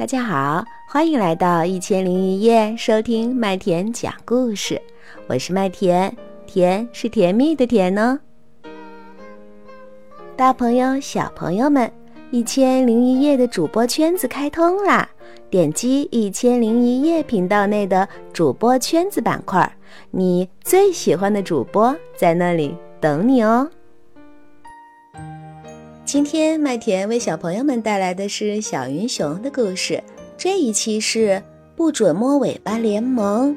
大家好，欢迎来到一千零一夜，收听麦田讲故事。我是麦田，甜是甜蜜的甜呢。大朋友、小朋友们，一千零一夜的主播圈子开通啦！点击一千零一夜频道内的主播圈子板块，你最喜欢的主播在那里等你哦。今天麦田为小朋友们带来的是小云熊的故事。这一期是不准摸尾巴联盟。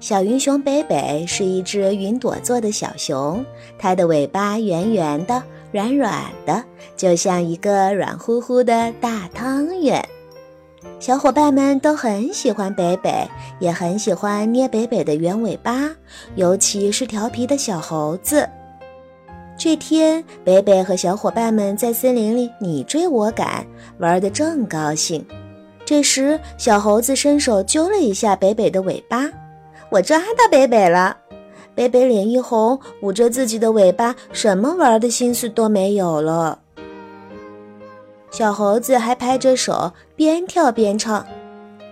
小云熊北北是一只云朵做的小熊，它的尾巴圆圆的、软软的，就像一个软乎乎的大汤圆。小伙伴们都很喜欢北北，也很喜欢捏北北的圆尾巴，尤其是调皮的小猴子。这天，北北和小伙伴们在森林里你追我赶，玩得正高兴。这时，小猴子伸手揪了一下北北的尾巴，我抓到北北了。北北脸一红，捂着自己的尾巴，什么玩的心思都没有了。小猴子还拍着手，边跳边唱：“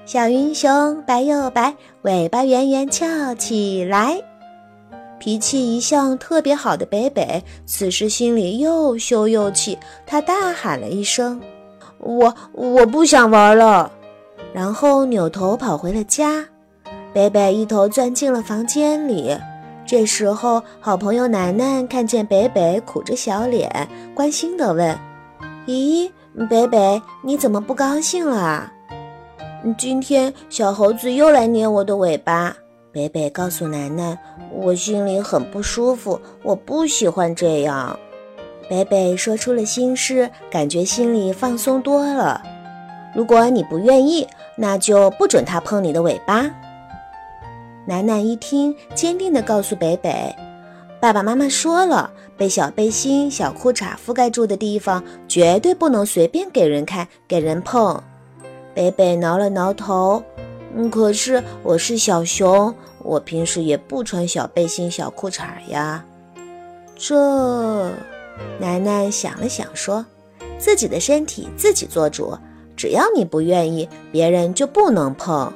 小云熊白又白，尾巴圆圆翘起来。”脾气一向特别好的北北，此时心里又羞又气，他大喊了一声：“我我不想玩了！”然后扭头跑回了家。北北一头钻进了房间里。这时候，好朋友楠楠看见北北苦着小脸，关心地问：“咦，北北，你怎么不高兴了？”“今天小猴子又来捏我的尾巴。”北北告诉楠楠：“我心里很不舒服，我不喜欢这样。”北北说出了心事，感觉心里放松多了。如果你不愿意，那就不准他碰你的尾巴。楠楠一听，坚定地告诉北北：“爸爸妈妈说了，被小背心、小裤衩覆盖住的地方，绝对不能随便给人看、给人碰。”北北挠了挠头。嗯，可是我是小熊，我平时也不穿小背心、小裤衩呀。这，楠楠想了想说：“自己的身体自己做主，只要你不愿意，别人就不能碰。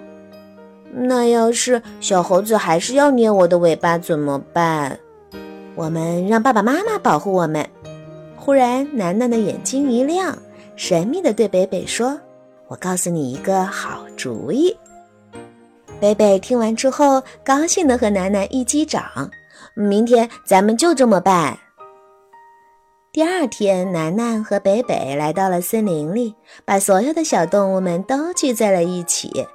那要是小猴子还是要捏我的尾巴怎么办？我们让爸爸妈妈保护我们。”忽然，楠楠的眼睛一亮，神秘地对北北说：“我告诉你一个好主意。”北北听完之后，高兴地和楠楠一击掌。明天咱们就这么办。第二天，楠楠和北北来到了森林里，把所有的小动物们都聚在了一起。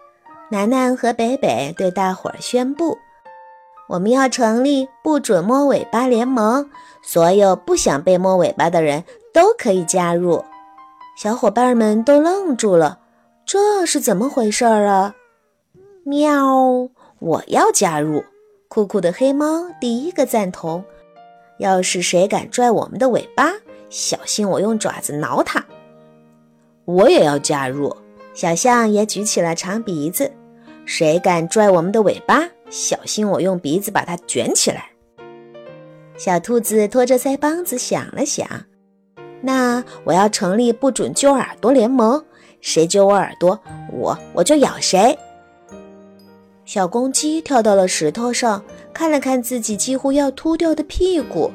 楠楠和北北对大伙儿宣布：“我们要成立不准摸尾巴联盟，所有不想被摸尾巴的人都可以加入。”小伙伴们都愣住了，这是怎么回事儿啊？喵！我要加入。酷酷的黑猫第一个赞同。要是谁敢拽我们的尾巴，小心我用爪子挠他。我也要加入。小象也举起了长鼻子。谁敢拽我们的尾巴，小心我用鼻子把它卷起来。小兔子拖着腮帮子想了想，那我要成立不准揪耳朵联盟。谁揪我耳朵，我我就咬谁。小公鸡跳到了石头上，看了看自己几乎要秃掉的屁股。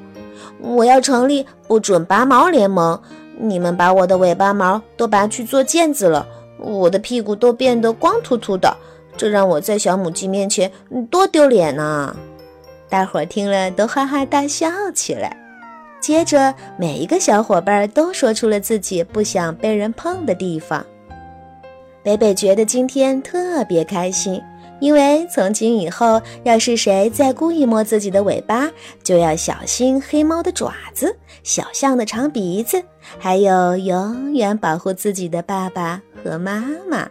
我要成立不准拔毛联盟。你们把我的尾巴毛都拔去做毽子了，我的屁股都变得光秃秃的，这让我在小母鸡面前多丢脸呐！大伙听了都哈哈大笑起来。接着，每一个小伙伴都说出了自己不想被人碰的地方。北北觉得今天特别开心。因为从今以后，要是谁再故意摸自己的尾巴，就要小心黑猫的爪子、小象的长鼻子，还有永远保护自己的爸爸和妈妈。